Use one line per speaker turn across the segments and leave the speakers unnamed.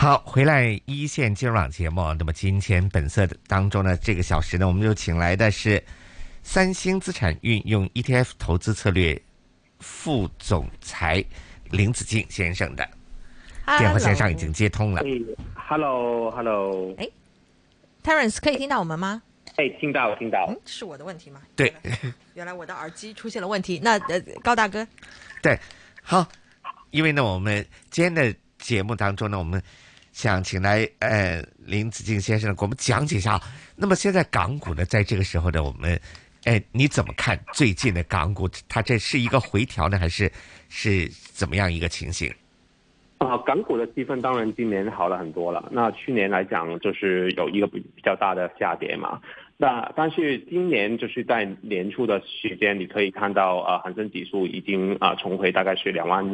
好，回来一线金融网节目。那么今天本色当中呢，这个小时呢，我们就请来的是三星资产运用 ETF 投资策略副总裁林子敬先生的电话线上已经接通了。
哎，Hello，Hello，
哎，Terence 可以听到我们吗？
哎，听到，听到。
嗯，是我的问题吗？
对，
原来我的耳机出现了问题。那呃，高大哥，
对，好，因为呢，我们今天的节目当中呢，我们想请来呃林子敬先生给我们讲解一下。那么现在港股呢，在这个时候呢，我们哎你怎么看最近的港股？它这是一个回调呢，还是是怎么样一个情形？
啊，港股的气氛当然今年好了很多了。那去年来讲，就是有一个比比较大的下跌嘛。那但是今年就是在年初的时间，你可以看到啊，恒生指数已经啊重回大概是两万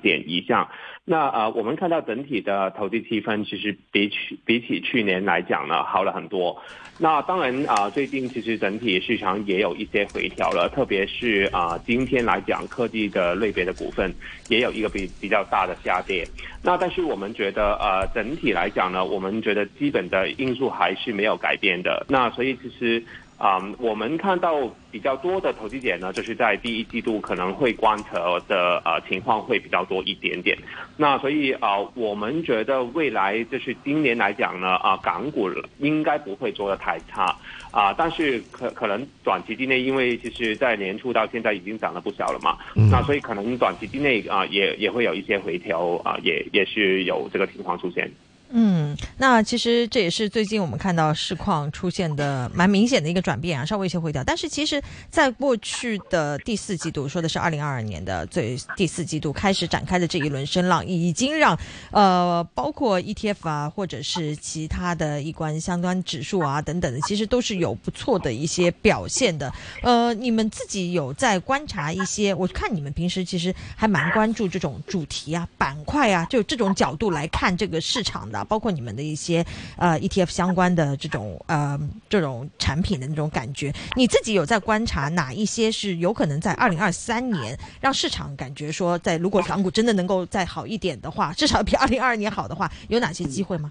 点以上。那啊，我们看到整体的投资气氛其实比去比起去年来讲呢，好了很多。那当然啊，最近其实整体市场也有一些回调了，特别是啊，今天来讲科技的类别的股份也有一个比比较大的下跌。那但是我们觉得呃，整体来讲呢，我们觉得基本的因素还是没有改变的。那所以其实。啊，我们看到比较多的投资点呢，就是在第一季度可能会观测的呃情况会比较多一点点。那所以啊，我们觉得未来就是今年来讲呢，啊港股应该不会做的太差啊，但是可可能短期之内，因为其实在年初到现在已经涨了不少了嘛，那所以可能短期之内啊也也会有一些回调啊，也也是有这个情况出现。
嗯，那其实这也是最近我们看到市况出现的蛮明显的一个转变啊，稍微一些回调。但是其实，在过去的第四季度，说的是二零二二年的最第四季度开始展开的这一轮声浪，已经让呃，包括 ETF 啊，或者是其他的一关相关指数啊等等的，其实都是有不错的一些表现的。呃，你们自己有在观察一些？我看你们平时其实还蛮关注这种主题啊、板块啊，就这种角度来看这个市场的。包括你们的一些呃 ETF 相关的这种呃这种产品的那种感觉，你自己有在观察哪一些是有可能在二零二三年让市场感觉说，在如果港股真的能够再好一点的话，至少比二零二二年好的话，有哪些机会吗？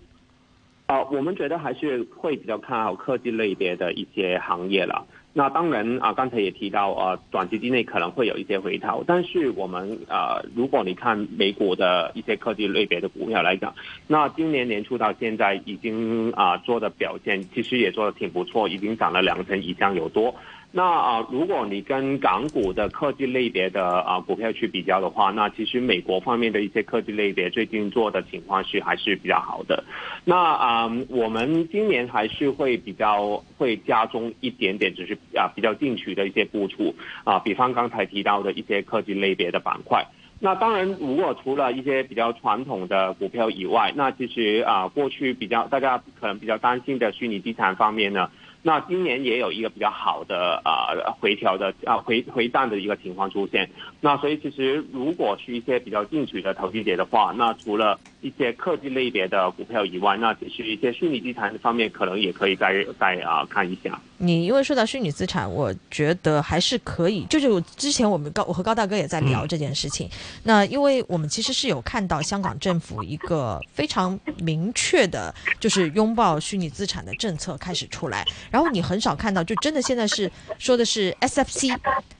啊，我们觉得还是会比较看好科技类别的一些行业了。那当然啊，刚才也提到啊，短期之内可能会有一些回调，但是我们啊，如果你看美股的一些科技类别的股票来讲，那今年年初到现在已经啊做的表现，其实也做的挺不错，已经涨了两成以上有多。那啊，如果你跟港股的科技类别的啊股票去比较的话，那其实美国方面的一些科技类别最近做的情况是还是比较好的。那啊，我们今年还是会比较会加重一点点，只是啊比较进取的一些部署啊，比方刚才提到的一些科技类别的板块。那当然，如果除了一些比较传统的股票以外，那其实啊过去比较大家可能比较担心的虚拟资产方面呢。那今年也有一个比较好的啊回调的啊回回弹的一个情况出现。那所以其实如果是一些比较进取的投资者的话，那除了一些科技类别的股票以外，那只是一些虚拟资产方面可能也可以再再啊看一下。
你因为说到虚拟资产，我觉得还是可以。就是之前我们高我和高大哥也在聊这件事情。那因为我们其实是有看到香港政府一个非常明确的，就是拥抱虚拟资产的政策开始出来。然后你很少看到，就真的现在是说的是 SFC，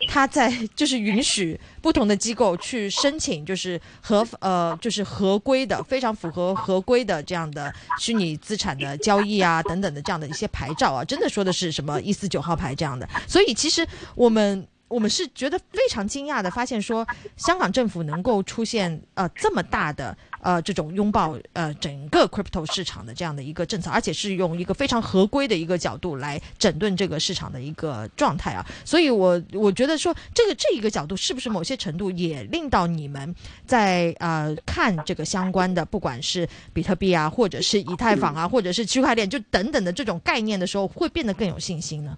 它在就是允许不同的机构去申请，就是合呃就是合规的，非常符合合规的这样的虚拟资产的交易啊等等的这样的一些牌照啊，真的说的是什么一四九号牌这样的。所以其实我们。我们是觉得非常惊讶的，发现说香港政府能够出现呃这么大的呃这种拥抱呃整个 crypto 市场的这样的一个政策，而且是用一个非常合规的一个角度来整顿这个市场的一个状态啊。所以，我我觉得说这个这一个角度是不是某些程度也令到你们在呃看这个相关的，不管是比特币啊，或者是以太坊啊，或者是区块链就等等的这种概念的时候，会变得更有信心呢？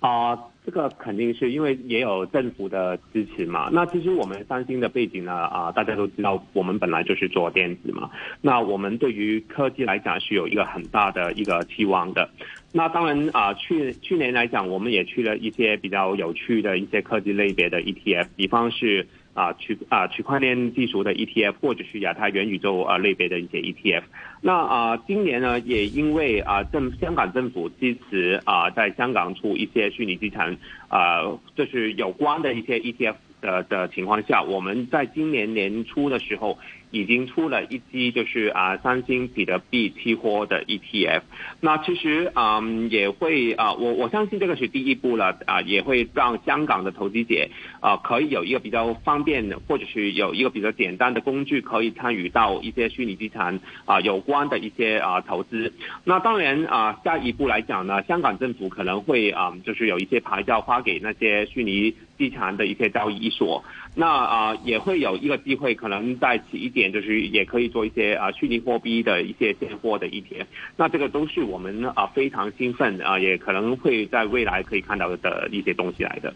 啊。这个肯定是因为也有政府的支持嘛。那其实我们三星的背景呢，啊，大家都知道，我们本来就是做电子嘛。那我们对于科技来讲是有一个很大的一个期望的。那当然啊，去去年来讲，我们也去了一些比较有趣的一些科技类别的 ETF，比方是啊区啊区块链技术的 ETF，或者是亚太元宇宙啊类别的一些 ETF。那啊，今年呢，也因为啊政香港政府支持啊，在香港出一些虚拟资产啊，就是有关的一些 ETF 的的情况下，我们在今年年初的时候。已经出了一支就是啊三星比特币期货的 ETF，那其实啊也会啊我我相信这个是第一步了啊，也会让香港的投资者啊可以有一个比较方便的，或者是有一个比较简单的工具，可以参与到一些虚拟资产啊有关的一些啊投资。那当然啊下一步来讲呢，香港政府可能会啊就是有一些牌照发给那些虚拟资产的一些交易所，那啊也会有一个机会，可能再起一点。就是也可以做一些啊虚拟货币的一些现货的一天，那这个都是我们啊非常兴奋啊，也可能会在未来可以看到的一些东西来的。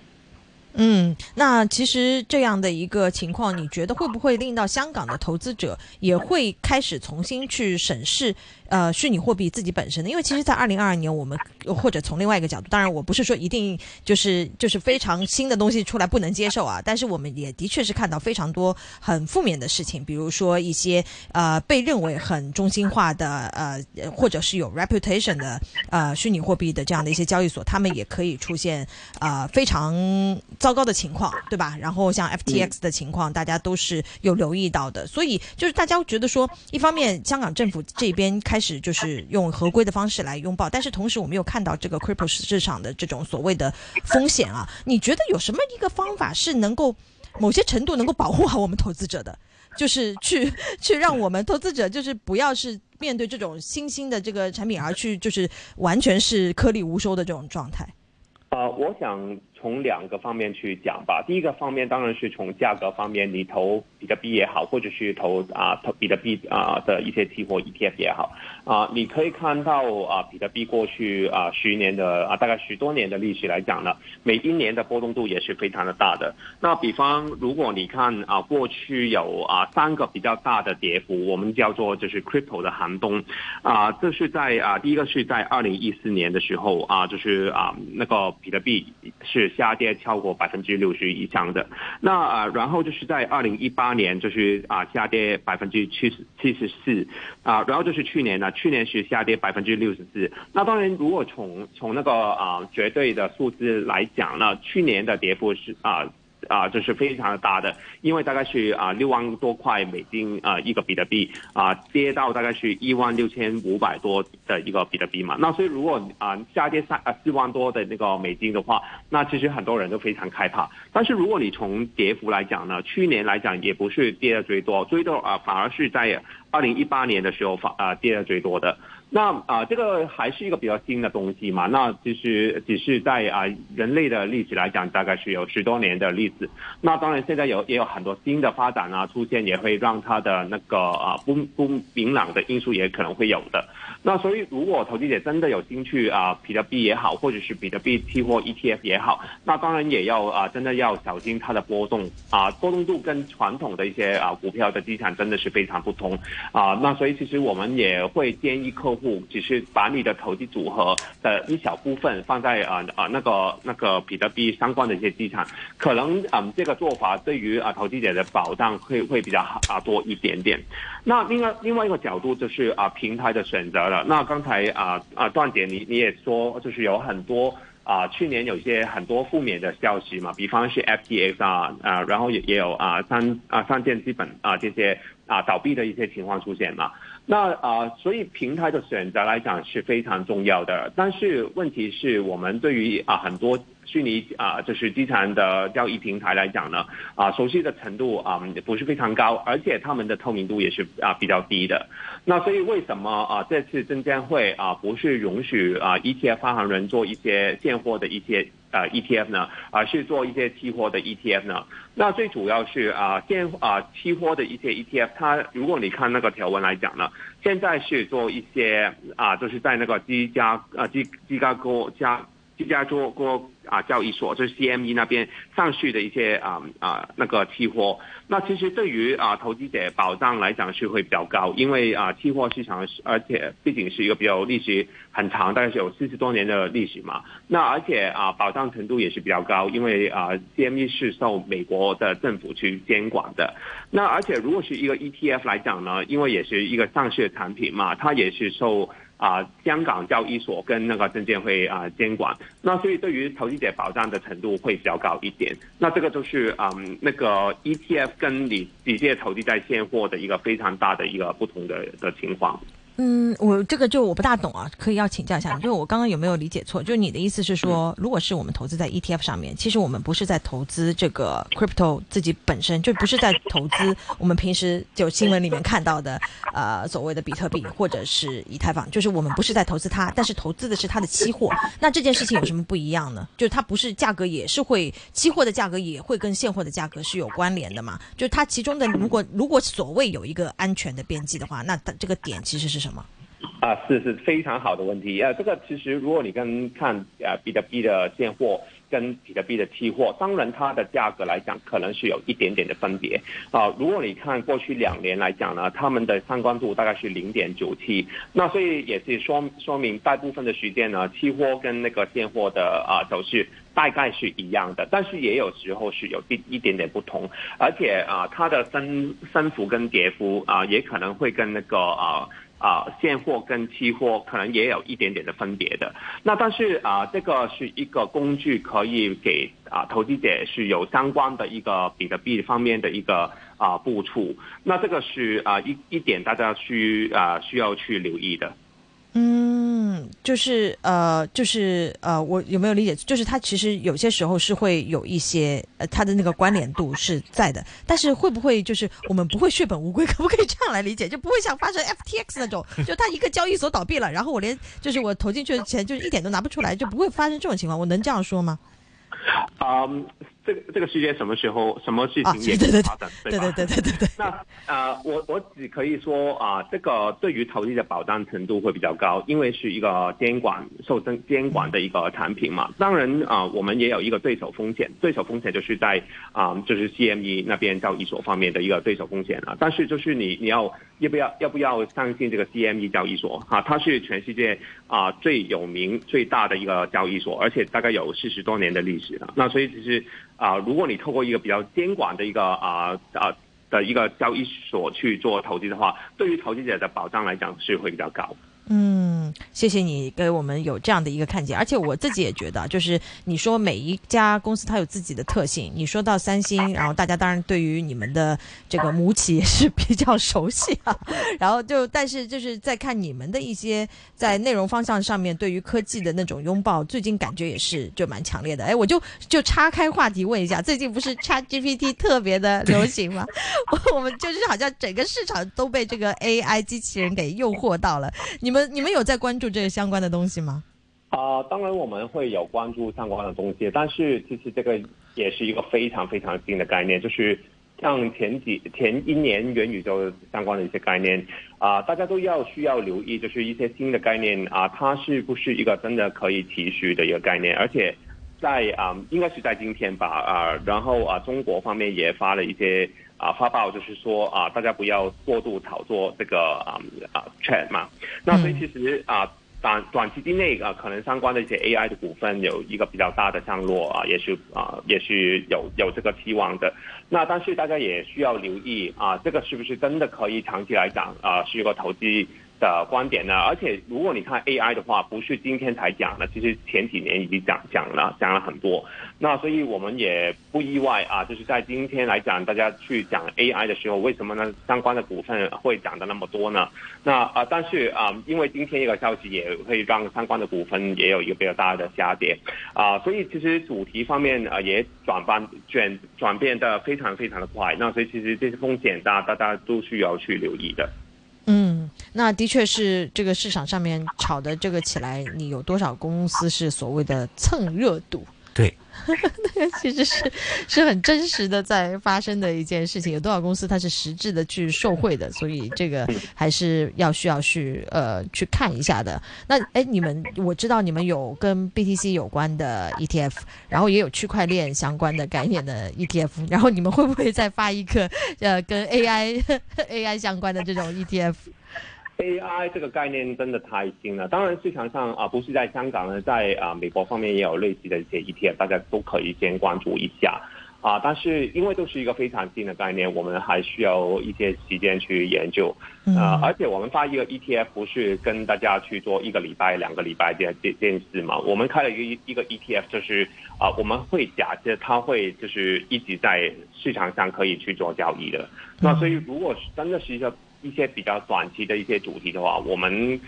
嗯，那其实这样的一个情况，你觉得会不会令到香港的投资者也会开始重新去审视？呃，虚拟货币自己本身的，因为其实，在二零二二年，我们或者从另外一个角度，当然我不是说一定就是就是非常新的东西出来不能接受啊，但是我们也的确是看到非常多很负面的事情，比如说一些呃被认为很中心化的呃或者是有 reputation 的呃虚拟货币的这样的一些交易所，他们也可以出现呃非常糟糕的情况，对吧？然后像 FTX 的情况，大家都是有留意到的，所以就是大家觉得说，一方面香港政府这边开开始就是用合规的方式来拥抱，但是同时我们又看到这个 crypto 市场的这种所谓的风险啊，你觉得有什么一个方法是能够某些程度能够保护好我们投资者的，就是去 去让我们投资者就是不要是面对这种新兴的这个产品而去就是完全是颗粒无收的这种状态。
呃，我想。从两个方面去讲吧。第一个方面当然是从价格方面，你投比特币也好，或者是投啊投比特币啊的一些期货 ETF 也好啊，你可以看到啊，比特币过去啊十年的啊大概十多年的历史来讲呢，每一年的波动度也是非常的大的。那比方如果你看啊，过去有啊三个比较大的跌幅，我们叫做就是 crypto 的寒冬啊，这是在啊第一个是在二零一四年的时候啊，就是啊那个比特币是。下跌超过百分之六十以上的，那啊，然后就是在二零一八年，就是啊下跌百分之七十七十四，啊，然后就是去年呢，去年是下跌百分之六十四。那当然，如果从从那个啊绝对的数字来讲呢，去年的跌幅是啊。啊，这是非常的大的，因为大概是啊六万多块美金啊一个比特币啊跌到大概是一万六千五百多的一个比特币嘛，那所以如果啊下跌三啊四万多的那个美金的话，那其实很多人都非常害怕。但是如果你从跌幅来讲呢，去年来讲也不是跌的最多，最多啊反而是在二零一八年的时候反啊跌的最多的。那啊，这个还是一个比较新的东西嘛？那其实只是在啊人类的历史来讲，大概是有十多年的历史。那当然，现在有也有很多新的发展啊出现，也会让它的那个啊不不明朗的因素也可能会有的。那所以，如果投资者真的有兴趣啊，比特币也好，或者是比特币期货 ETF 也好，那当然也要啊，真的要小心它的波动啊，波动度跟传统的一些啊股票的资产真的是非常不同啊。那所以，其实我们也会建议客户户，只是把你的投资组合的一小部分放在啊啊那个那个比特币相关的一些资产，可能嗯这个做法对于啊投资者的保障会会比较好啊多一点点。那另外另外一个角度就是啊平台的选择了。那刚才啊啊段姐你你也说就是有很多啊去年有一些很多负面的消息嘛，比方是 FTX 啊啊，然后也也有啊三啊三件基本啊这些啊倒闭的一些情况出现嘛。那啊，所以平台的选择来讲是非常重要的。但是问题是我们对于啊很多虚拟啊就是资产的交易平台来讲呢，啊熟悉的程度啊不是非常高，而且他们的透明度也是啊比较低的。那所以为什么啊这次证监会啊不是允许啊 ETF 发行人做一些现货的一些？呃，ETF 呢，而是做一些期货的 ETF 呢。那最主要是啊，现啊期货的一些 ETF，它如果你看那个条文来讲呢，现在是做一些啊，就是在那个芝加啊芝芝加哥加芝加哥啊交易所，就是 CME 那边上市的一些啊啊那个期货。那其实对于啊投资者保障来讲是会比较高，因为啊期货市场而且毕竟是一个比较历史很长，大概是有四十多年的历史嘛。那而且啊保障程度也是比较高，因为啊 CME 是受美国的政府去监管的。那而且如果是一个 ETF 来讲呢，因为也是一个上市的产品嘛，它也是受。啊，香港交易所跟那个证监会啊监管，那所以对于投资者保障的程度会比较高一点。那这个就是嗯，那个 ETF 跟你直接投资在现货的一个非常大的一个不同的的情况。
嗯，我这个就我不大懂啊，可以要请教一下，就我刚刚有没有理解错？就你的意思是说，如果是我们投资在 ETF 上面，其实我们不是在投资这个 crypto 自己本身，就不是在投资我们平时就新闻里面看到的呃所谓的比特币或者是以太坊，就是我们不是在投资它，但是投资的是它的期货。那这件事情有什么不一样呢？就是它不是价格也是会期货的价格也会跟现货的价格是有关联的嘛？就是它其中的如果如果所谓有一个安全的边际的话，那它这个点其实是
啊，是是非常好的问题啊！这个其实如果你跟看啊比特币的现货跟比特币的期货，当然它的价格来讲可能是有一点点的分别啊。如果你看过去两年来讲呢，他们的相关度大概是零点九七，那所以也是说说明大部分的时间呢，期货跟那个现货的啊走势大概是一样的，但是也有时候是有一一点点不同，而且啊它的升升幅跟跌幅啊也可能会跟那个啊。啊，现货跟期货可能也有一点点的分别的。那但是啊，这个是一个工具，可以给啊投资者是有相关的一个比特币方面的一个啊部署。那这个是啊一一点大家需啊需要去留意的。
嗯，就是呃，就是呃，我有没有理解？就是它其实有些时候是会有一些呃，它的那个关联度是在的，但是会不会就是我们不会血本无归？可不可以这样来理解？就不会像发生 FTX 那种，就它一个交易所倒闭了，然后我连就是我投进去的钱就是一点都拿不出来，就不会发生这种情况？我能这样说吗？
啊。这个这个世界什么时候什么事情也
可
以发生，
对吧？对对对对对。
那呃，我我只可以说啊，这个对于投资的保障程度会比较高，因为是一个监管受监监管的一个产品嘛。当然啊，我们也有一个对手风险，对手风险就是在啊，就是 CME 那边交易所方面的一个对手风险啊。但是就是你你要要不要要不要相信这个 CME 交易所啊？它是全世界啊最有名最大的一个交易所，而且大概有四十多年的历史了。那所以其实。啊，如果你透过一个比较监管的一个啊啊的一个交易所去做投资的话，对于投资者的保障来讲是会比较高。
嗯，谢谢你给我们有这样的一个看见，而且我自己也觉得，就是你说每一家公司它有自己的特性。你说到三星，然后大家当然对于你们的这个母企也是比较熟悉啊。然后就但是就是在看你们的一些在内容方向上面对于科技的那种拥抱，最近感觉也是就蛮强烈的。哎，我就就岔开话题问一下，最近不是 ChatGPT 特别的流行吗？我们就是好像整个市场都被这个 AI 机器人给诱惑到了，你们。你们有在关注这个相关的东西吗？
啊，当然我们会有关注相关的东西，但是其实这个也是一个非常非常新的概念，就是像前几前一年元宇宙相关的一些概念啊，大家都要需要留意，就是一些新的概念啊，它是不是一个真的可以持续的一个概念？而且在啊，应该是在今天吧啊，然后啊，中国方面也发了一些。啊，发报就是说啊，大家不要过度炒作这个啊啊 Chat 嘛。那所以其实啊，短短期之内啊，可能相关的一些 AI 的股份有一个比较大的上落啊，也是啊，也是有有这个期望的。那但是大家也需要留意啊，这个是不是真的可以长期来讲啊，是一个投资？的观点呢？而且如果你看 AI 的话，不是今天才讲的，其实前几年已经讲讲了，讲了很多。那所以我们也不意外啊，就是在今天来讲，大家去讲 AI 的时候，为什么呢？相关的股份会涨的那么多呢？那啊，但是啊，因为今天一个消息也会让相关的股份也有一个比较大的下跌啊，所以其实主题方面啊也转换转转变的非常非常的快。那所以其实这些风险大大家都需要去留意的。
嗯，那的确是这个市场上面炒的这个起来，你有多少公司是所谓的蹭热度？
对，
其实是是很真实的在发生的一件事情。有多少公司它是实质的去受贿的？所以这个还是要需要去呃去看一下的。那哎，你们我知道你们有跟 BTC 有关的 ETF，然后也有区块链相关的概念的 ETF，然后你们会不会再发一个呃跟 AI AI 相关的这种
ETF？AI 这个概念真的太新了，当然市场上啊，不是在香港呢，在啊美国方面也有类似的一些 ETF，大家都可以先关注一下啊。但是因为都是一个非常新的概念，我们还需要一些时间去研究啊。而且我们发一个 ETF 不是跟大家去做一个礼拜、两个礼拜这这件事嘛？我们开了一个一个 ETF，就是啊，我们会假设它会就是一直在市场上可以去做交易的。那所以如果真的是一个一些比较短期的一些主题的话，我们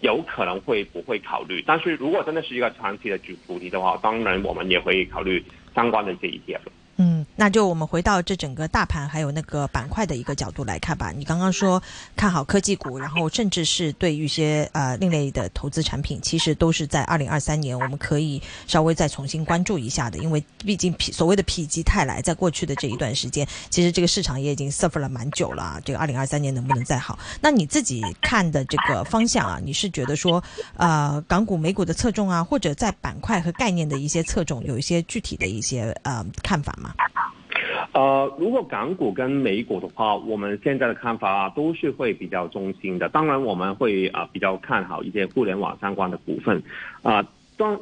有可能会不会考虑？但是如果真的是一个长期的主主题的话，当然我们也会考虑相关的一些 ETF。
嗯，那就我们回到这整个大盘还有那个板块的一个角度来看吧。你刚刚说看好科技股，然后甚至是对一些呃另类的投资产品，其实都是在二零二三年我们可以稍微再重新关注一下的。因为毕竟所谓的否极泰来，在过去的这一段时间，其实这个市场也已经 suffer 了蛮久了。这个二零二三年能不能再好？那你自己看的这个方向啊，你是觉得说呃港股、美股的侧重啊，或者在板块和概念的一些侧重，有一些具体的一些呃看法吗？
呃，如果港股跟美股的话，我们现在的看法啊，都是会比较中心的。当然，我们会啊比较看好一些互联网相关的股份啊。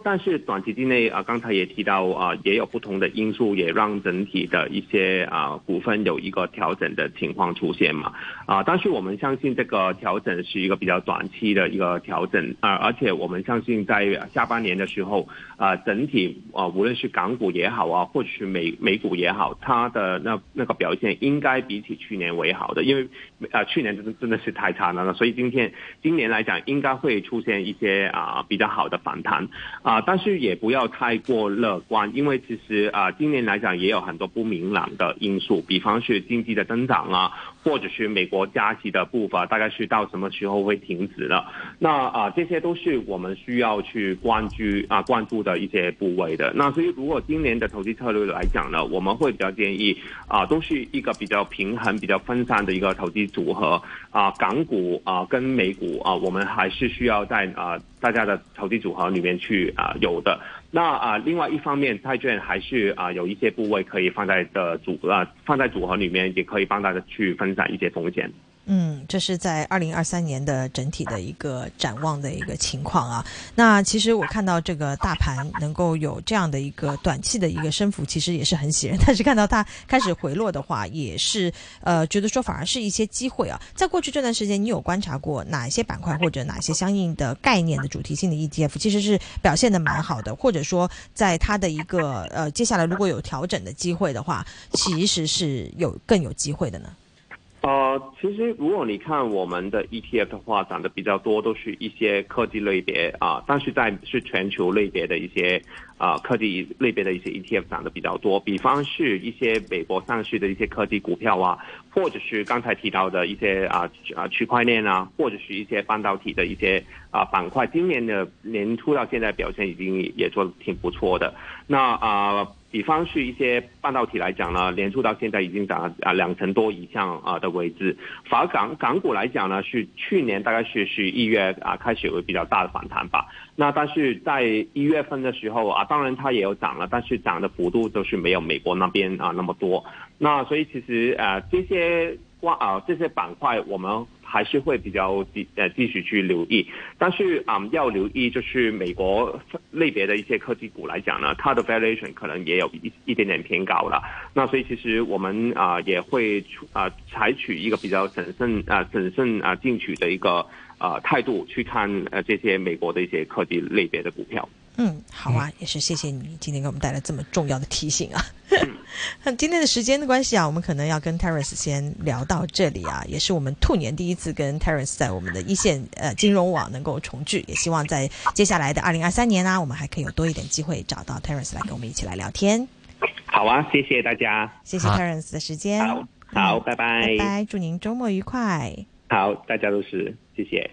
但是短期之内啊，刚才也提到啊，也有不同的因素，也让整体的一些啊股份有一个调整的情况出现嘛啊。但是我们相信这个调整是一个比较短期的一个调整啊，而且我们相信在下半年的时候啊，整体啊无论是港股也好啊，或者是美美股也好，它的那那个表现应该比起去年为好的，因为啊去年真的真的是太差了，所以今天今年来讲应该会出现一些啊比较好的反弹。啊，但是也不要太过乐观，因为其实啊，今年来讲也有很多不明朗的因素，比方是经济的增长啊，或者是美国加息的步伐大概是到什么时候会停止了。那啊，这些都是我们需要去关注啊，关注的一些部位的。那所以，如果今年的投资策略来讲呢，我们会比较建议啊，都是一个比较平衡、比较分散的一个投资组合啊，港股啊跟美股啊，我们还是需要在啊。大家的投资组合里面去啊有的，那啊另外一方面，债券还是啊有一些部位可以放在的组啊放在组合里面，也可以帮大家去分散一些风险。
嗯，这是在二零二三年的整体的一个展望的一个情况啊。那其实我看到这个大盘能够有这样的一个短期的一个升幅，其实也是很喜人。但是看到它开始回落的话，也是呃觉得说反而是一些机会啊。在过去这段时间，你有观察过哪一些板块或者哪些相应的概念的主题性的 ETF，其实是表现的蛮好的，或者说在它的一个呃接下来如果有调整的机会的话，其实是有更有机会的呢？
呃，其实如果你看我们的 ETF 的话，涨的比较多，都是一些科技类别啊，但是在是全球类别的一些啊科技类别的一些 ETF 涨的比较多，比方是一些美国上市的一些科技股票啊，或者是刚才提到的一些啊啊区块链啊，或者是一些半导体的一些啊板块，今年的年初到现在表现已经也做的挺不错的，那啊。比方是一些半导体来讲呢，连出到现在已经涨了啊两成多以上啊的位置。反而港港股来讲呢，是去年大概是是一月啊开始有个比较大的反弹吧。那但是在一月份的时候啊，当然它也有涨了，但是涨的幅度都是没有美国那边啊那么多。那所以其实啊这些关啊这些板块我们。还是会比较继呃继续去留意，但是啊要留意就是美国类别的一些科技股来讲呢，它的 valuation 可能也有一一点点偏高了。那所以其实我们啊也会啊采取一个比较审慎啊审慎啊进取的一个啊态度去看呃这些美国的一些科技类别的股票。
嗯，好啊，也是谢谢你今天给我们带来这么重要的提醒啊。今天的时间的关系啊，我们可能要跟 Terence 先聊到这里啊，也是我们兔年第一次跟 Terence 在我们的一线呃金融网能够重聚，也希望在接下来的二零二三年啊，我们还可以有多一点机会找到 Terence 来跟我们一起来聊天。
好啊，谢谢大家，
谢谢 Terence 的时间，
好，好，拜拜，
拜拜，祝您周末愉快。
好，大家都是，谢谢。